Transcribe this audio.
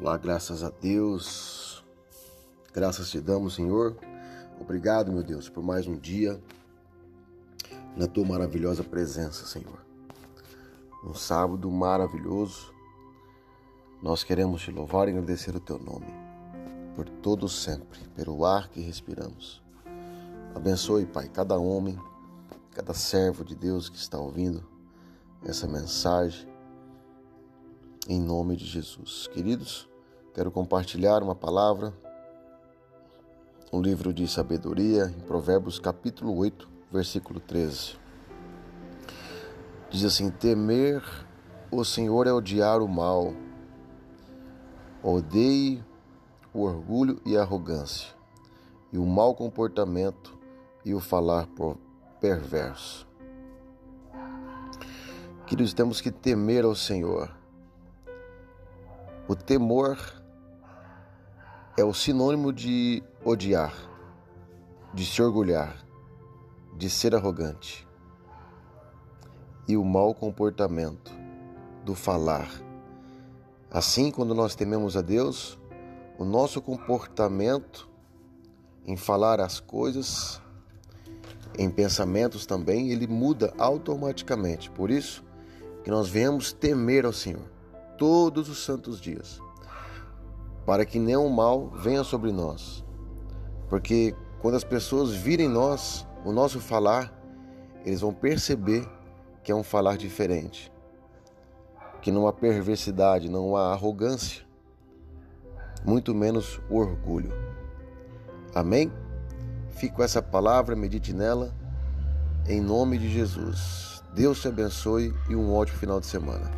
Olá, graças a Deus. Graças te damos, Senhor. Obrigado, meu Deus, por mais um dia na tua maravilhosa presença, Senhor. Um sábado maravilhoso. Nós queremos te louvar e agradecer o teu nome por todo sempre, pelo ar que respiramos. Abençoe, Pai, cada homem, cada servo de Deus que está ouvindo essa mensagem em nome de Jesus. Queridos, Quero compartilhar uma palavra, um livro de sabedoria, em Provérbios capítulo 8, versículo 13. Diz assim: Temer o Senhor é odiar o mal, odeie o orgulho e a arrogância, e o mau comportamento e o falar perverso. Queridos, temos que temer ao Senhor. O temor é o sinônimo de odiar, de se orgulhar, de ser arrogante. E o mau comportamento do falar. Assim, quando nós tememos a Deus, o nosso comportamento em falar as coisas, em pensamentos também, ele muda automaticamente. Por isso que nós viemos temer ao Senhor todos os santos dias para que nenhum mal venha sobre nós. Porque quando as pessoas virem nós, o nosso falar, eles vão perceber que é um falar diferente. Que não há perversidade, não há arrogância, muito menos orgulho. Amém? Fico com essa palavra, medite nela, em nome de Jesus. Deus te abençoe e um ótimo final de semana.